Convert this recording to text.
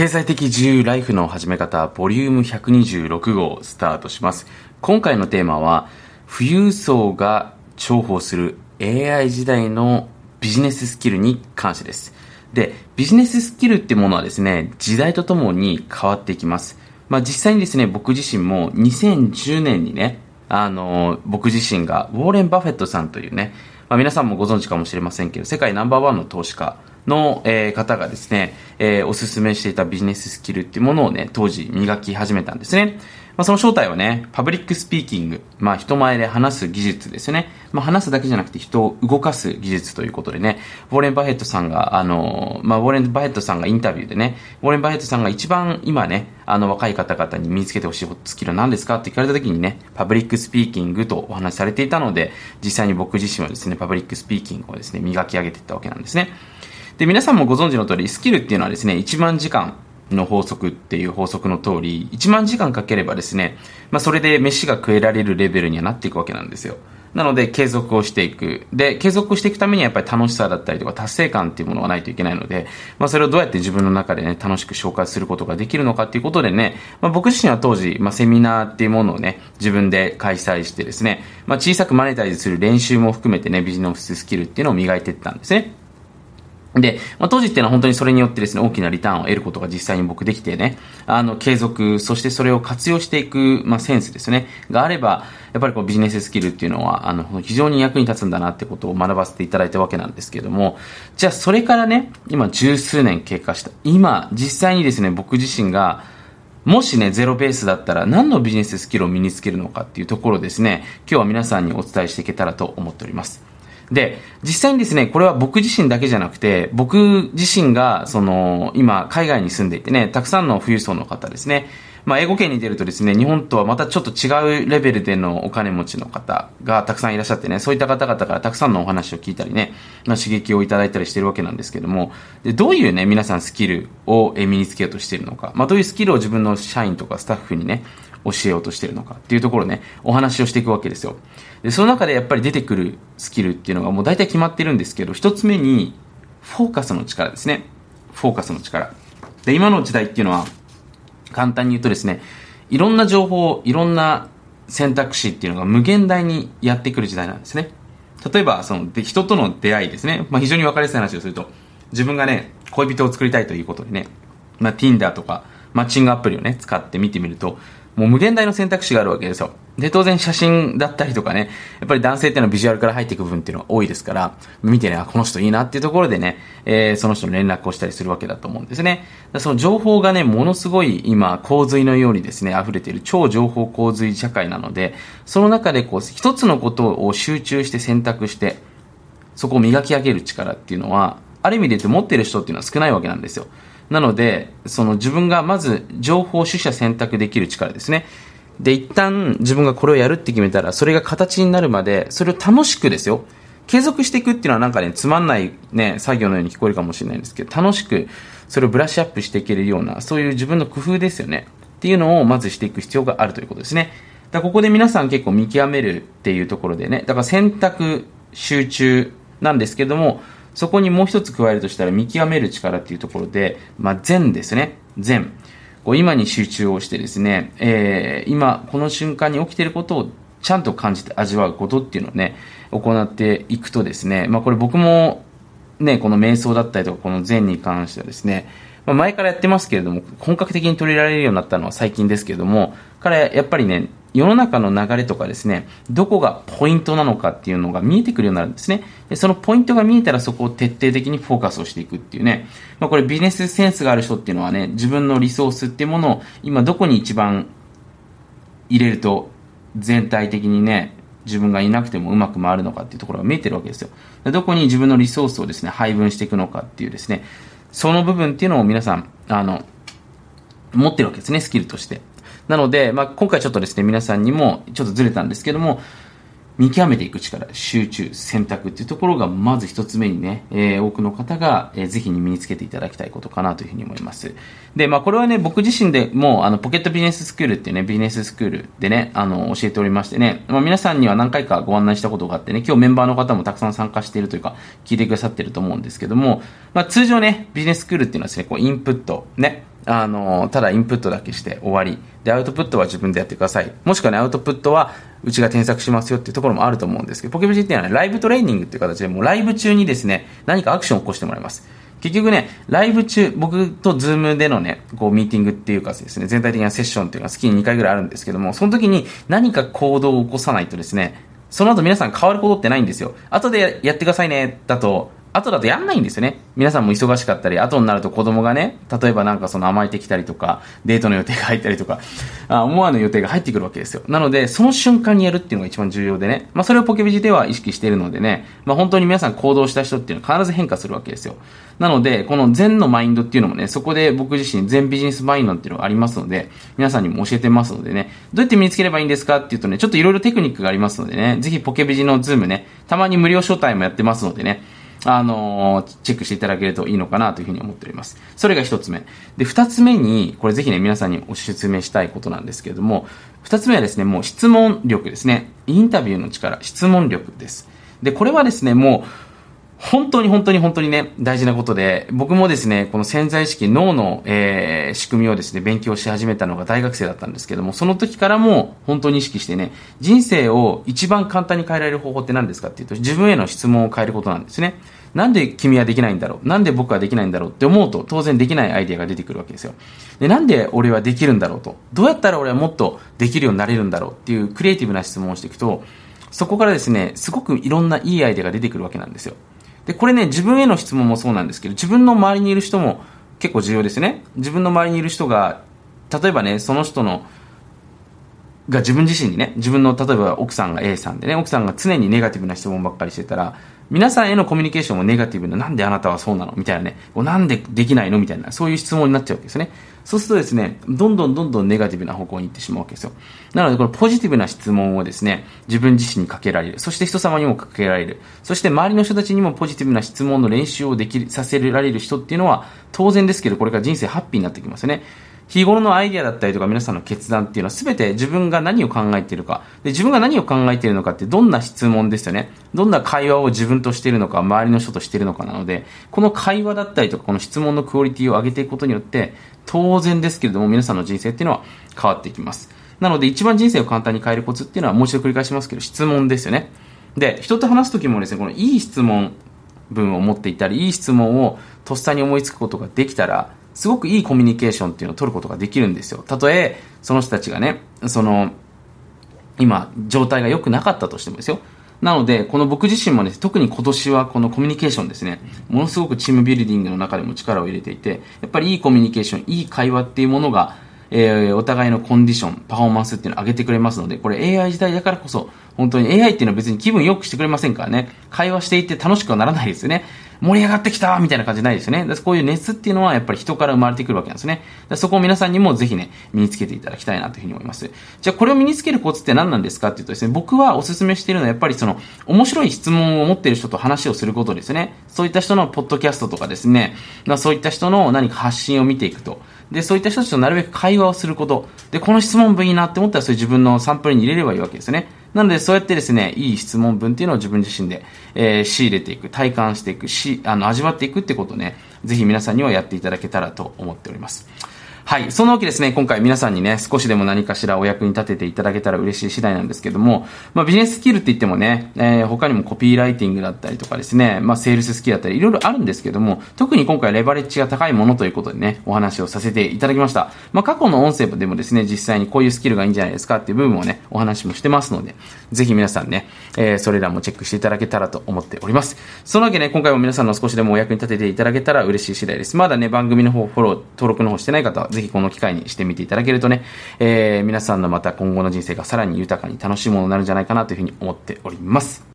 経済的自由ライフの始め方、ボリューム126号スタートします。今回のテーマは、富裕層が重宝する AI 時代のビジネススキルに関してです。で、ビジネススキルってものはですね、時代とともに変わっていきます。まあ実際にですね、僕自身も2010年にね、あの、僕自身がウォーレン・バフェットさんというね、まあ皆さんもご存知かもしれませんけど、世界ナンバーワンの投資家の、え、方がですね、え、おすすめしていたビジネススキルっていうものをね、当時磨き始めたんですね。まあ、その正体はね、パブリックスピーキング、まあ、人前で話す技術ですよね。まあ、話すだけじゃなくて人を動かす技術ということでね、ウォーレン・バフェットさんが、あの、まあ、ウォーレン・バフェットさんがインタビューでね、ウォーレン・バフェットさんが一番今ね、あの、若い方々に身につけてほしいスキルは何ですかって聞かれた時にね、パブリックスピーキングとお話しされていたので、実際に僕自身はですね、パブリックスピーキングをですね、磨き上げていったわけなんですね。で、皆さんもご存知の通り、スキルっていうのはですね、1万時間の法則っていう法則の通り、1万時間かければですね、まあ、それで飯が食えられるレベルにはなっていくわけなんですよ。なので、継続をしていく。で、継続していくためにはやっぱり楽しさだったりとか達成感っていうものがないといけないので、まあ、それをどうやって自分の中でね、楽しく紹介することができるのかっていうことでね、まあ、僕自身は当時、まあ、セミナーっていうものをね、自分で開催してですね、まあ、小さくマネタイズする練習も含めてね、ビジネススキルっていうのを磨いていったんですね。で、まあ、当時っていうのは本当にそれによってですね、大きなリターンを得ることが実際に僕できてね、あの、継続、そしてそれを活用していく、まあ、センスですね、があれば、やっぱりこうビジネススキルっていうのは、あの、非常に役に立つんだなってことを学ばせていただいたわけなんですけども、じゃあそれからね、今十数年経過した。今、実際にですね、僕自身が、もしね、ゼロベースだったら何のビジネススキルを身につけるのかっていうところですね、今日は皆さんにお伝えしていけたらと思っております。で、実際にですね、これは僕自身だけじゃなくて、僕自身が、その、今、海外に住んでいてね、たくさんの富裕層の方ですね、まあ、英語圏に出るとですね、日本とはまたちょっと違うレベルでのお金持ちの方がたくさんいらっしゃってね、そういった方々からたくさんのお話を聞いたりね、まあ、刺激をいただいたりしてるわけなんですけども、でどういうね、皆さんスキルを身につけようとしているのか、まあ、どういうスキルを自分の社員とかスタッフにね、教えようとしてるのかっていうところね、お話をしていくわけですよ。で、その中でやっぱり出てくるスキルっていうのがもう大体決まってるんですけど、一つ目に、フォーカスの力ですね。フォーカスの力。で、今の時代っていうのは、簡単に言うとですね、いろんな情報、いろんな選択肢っていうのが無限大にやってくる時代なんですね。例えば、その、で人との出会いですね。まあ、非常に分かりやすい話をすると、自分がね、恋人を作りたいということでね、まあ、Tinder とか、マッチングアプリをね、使って見てみると、もう無限大の選択肢があるわけですよ。で、当然写真だったりとかね、やっぱり男性っていうのはビジュアルから入っていく部分っていうのが多いですから、見てね、あ、この人いいなっていうところでね、えー、その人の連絡をしたりするわけだと思うんですね。その情報がね、ものすごい今、洪水のようにですね、溢れている超情報洪水社会なので、その中でこう、一つのことを集中して選択して、そこを磨き上げる力っていうのは、ある意味で言って持ってる人っていうのは少ないわけなんですよ。なので、その自分がまず情報取捨選択できる力ですね。で、一旦自分がこれをやるって決めたら、それが形になるまで、それを楽しくですよ。継続していくっていうのはなんかね、つまんないね、作業のように聞こえるかもしれないんですけど、楽しく、それをブラッシュアップしていけるような、そういう自分の工夫ですよね。っていうのをまずしていく必要があるということですね。だここで皆さん結構見極めるっていうところでね、だから選択、集中なんですけども、そこにもう一つ加えるとしたら見極める力っていうところで、まあ、善ですね。善。こう今に集中をしてですね、えー、今、この瞬間に起きていることをちゃんと感じて味わうことっていうのをね、行っていくとですね、まあこれ僕もね、この瞑想だったりとか、この善に関してはですね、まあ、前からやってますけれども、本格的に取り入れられるようになったのは最近ですけれども、からやっぱりね、世の中の流れとかですね、どこがポイントなのかっていうのが見えてくるようになるんですね。でそのポイントが見えたらそこを徹底的にフォーカスをしていくっていうね。まあこれビジネスセンスがある人っていうのはね、自分のリソースっていうものを今どこに一番入れると全体的にね、自分がいなくてもうまく回るのかっていうところが見えてるわけですよ。どこに自分のリソースをですね、配分していくのかっていうですね、その部分っていうのを皆さん、あの、持ってるわけですね、スキルとして。なので、まあ、今回ちょっとですね、皆さんにもちょっとずれたんですけども、見極めていく力、集中、選択っていうところがまず一つ目にね、えー、多くの方が、えー、ぜひに身につけていただきたいことかなというふうに思います。で、まあこれはね、僕自身でもうあのポケットビジネススクールっていうね、ビジネススクールでね、あの教えておりましてね、まあ皆さんには何回かご案内したことがあってね、今日メンバーの方もたくさん参加しているというか、聞いてくださってると思うんですけども、まあ通常ね、ビジネススクールっていうのはですね、こうインプット、ね、あの、ただインプットだけして終わり。で、アウトプットは自分でやってください。もしくはね、アウトプットはうちが添削しますよっていうところもあると思うんですけど、ポケビジっていうのは、ね、ライブトレーニングっていう形で、もうライブ中にですね、何かアクションを起こしてもらいます。結局ね、ライブ中、僕と Zoom でのね、こうミーティングっていうかですね、全体的なセッションっていうのが月に2回ぐらいあるんですけども、その時に何か行動を起こさないとですね、その後皆さん変わることってないんですよ。後でやってくださいね、だと、後だとやんないんですよね。皆さんも忙しかったり、後になると子供がね、例えばなんかその甘えてきたりとか、デートの予定が入ったりとか、あ思わぬ予定が入ってくるわけですよ。なので、その瞬間にやるっていうのが一番重要でね。まあそれをポケビジでは意識しているのでね、まあ本当に皆さん行動した人っていうのは必ず変化するわけですよ。なので、この禅のマインドっていうのもね、そこで僕自身禅ビジネスマインドっていうのがありますので、皆さんにも教えてますのでね、どうやって身につければいいんですかっていうとね、ちょっといろいろテクニックがありますのでね、ぜひポケビジの Zoom ね、たまに無料招待もやってますのでね、あの、チェックしていただけるといいのかなというふうに思っております。それが一つ目。で、二つ目に、これぜひね、皆さんにお説明したいことなんですけれども、二つ目はですね、もう質問力ですね。インタビューの力、質問力です。で、これはですね、もう、本当に本当に本当にね、大事なことで、僕もですね、この潜在意識、脳の、えー、仕組みをですね、勉強し始めたのが大学生だったんですけども、その時からも本当に意識してね、人生を一番簡単に変えられる方法って何ですかっていうと、自分への質問を変えることなんですね。なんで君はできないんだろう？なんで僕はできないんだろう？って思うと、当然できないアイデアが出てくるわけですよ。で、なんで俺はできるんだろうと？どうやったら俺はもっとできるようになれるんだろう？っていうクリエイティブな質問をしていくと、そこからですね、すごくいろんないいアイデアが出てくるわけなんですよ。で、これね、自分への質問もそうなんですけど、自分の周りにいる人も結構重要ですね。自分の周りにいる人が、例えばね、その人の、が自分自身にね、自分の、例えば奥さんが A さんでね、奥さんが常にネガティブな質問ばっかりしてたら、皆さんへのコミュニケーションもネガティブな、なんであなたはそうなの？みたいなね、こうなんでできないの？みたいな、そういう質問になっちゃうわけですね。そうするとですね、どんどんどんどんネガティブな方向に行ってしまうわけですよ。なので、このポジティブな質問をですね、自分自身にかけられる。そして人様にもかけられる。そして周りの人たちにもポジティブな質問の練習をできさせられる人っていうのは、当然ですけど、これから人生ハッピーになってきますよね。日頃のアイディアだったりとか皆さんの決断っていうのは全て自分が何を考えているか。で、自分が何を考えているのかってどんな質問ですよね。どんな会話を自分としているのか、周りの人としているのかなので、この会話だったりとか、この質問のクオリティを上げていくことによって、当然ですけれども皆さんの人生っていうのは変わっていきます。なので一番人生を簡単に変えるコツっていうのはもう一度繰り返しますけど、質問ですよね。で、人と話すときもですね、このいい質問文を持っていたり、いい質問をとっさに思いつくことができたら、すごくいいコミュニケーションっていうのを取ることができるんですよ。たとえ、その人たちがね、その、今、状態が良くなかったとしてもですよ。なので、この僕自身もね、特に今年はこのコミュニケーションですね、ものすごくチームビルディングの中でも力を入れていて、やっぱりいいコミュニケーション、いい会話っていうものが、えー、お互いのコンディション、パフォーマンスっていうのを上げてくれますので、これ AI 時代だからこそ、本当に AI っていうのは別に気分良くしてくれませんからね、会話していて楽しくはならないですよね。盛り上がってきたみたいな感じないですよね。こういう熱っていうのはやっぱり人から生まれてくるわけなんですね。そこを皆さんにもぜひね、身につけていただきたいなというふうに思います。じゃあこれを身につけるコツって何なんですかっていうとですね、僕はお勧めしているのはやっぱりその、面白い質問を持っている人と話をすることですね。そういった人のポッドキャストとかですね、そういった人の何か発信を見ていくと。で、そういった人たちとなるべく会話をすること。で、この質問文いいなって思ったら、それ自分のサンプルに入れればいいわけですね。なので、そうやってですね、いい質問文っていうのを自分自身で、えー、仕入れていく、体感していく、し、あの、味わっていくってことをね、ぜひ皆さんにはやっていただけたらと思っております。はい。そのわけですね、今回皆さんにね、少しでも何かしらお役に立てていただけたら嬉しい次第なんですけども、まあビジネススキルって言ってもね、えー、他にもコピーライティングだったりとかですね、まあセールススキルだったりいろいろあるんですけども、特に今回レバレッジが高いものということでね、お話をさせていただきました。まあ過去の音声でもですね、実際にこういうスキルがいいんじゃないですかっていう部分をね、お話もしてますので、ぜひ皆さんね、えー、それらもチェックしていただけたらと思っております。そのわけ、ね、今回も皆さんの少しでもお役に立てていただけたら嬉しい次第です。まだね、番組の方、フォロー、登録の方してない方は、ぜひこの機会にしてしてみていただけるとね、えー、皆さんのまた今後の人生がさらに豊かに楽しいものになるんじゃないかなというふうに思っております。